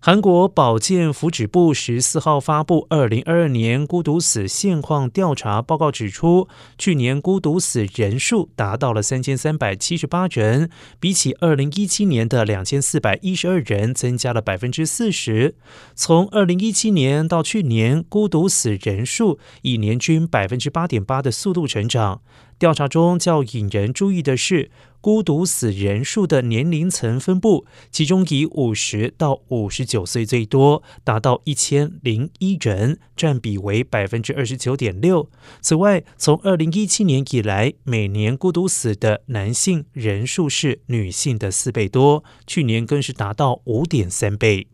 韩国保健福祉部十四号发布二零二二年孤独死现况调查报告，指出，去年孤独死人数达到了三千三百七十八人，比起二零一七年的两千四百一十二人，增加了百分之四十。从二零一七年到去年，孤独死人数以年均百分之八点八的速度成长。调查中较引人注意的是，孤独死人数的年龄层分布，其中以五十到五十九岁最多，达到一千零一人，占比为百分之二十九点六。此外，从二零一七年以来，每年孤独死的男性人数是女性的四倍多，去年更是达到五点三倍。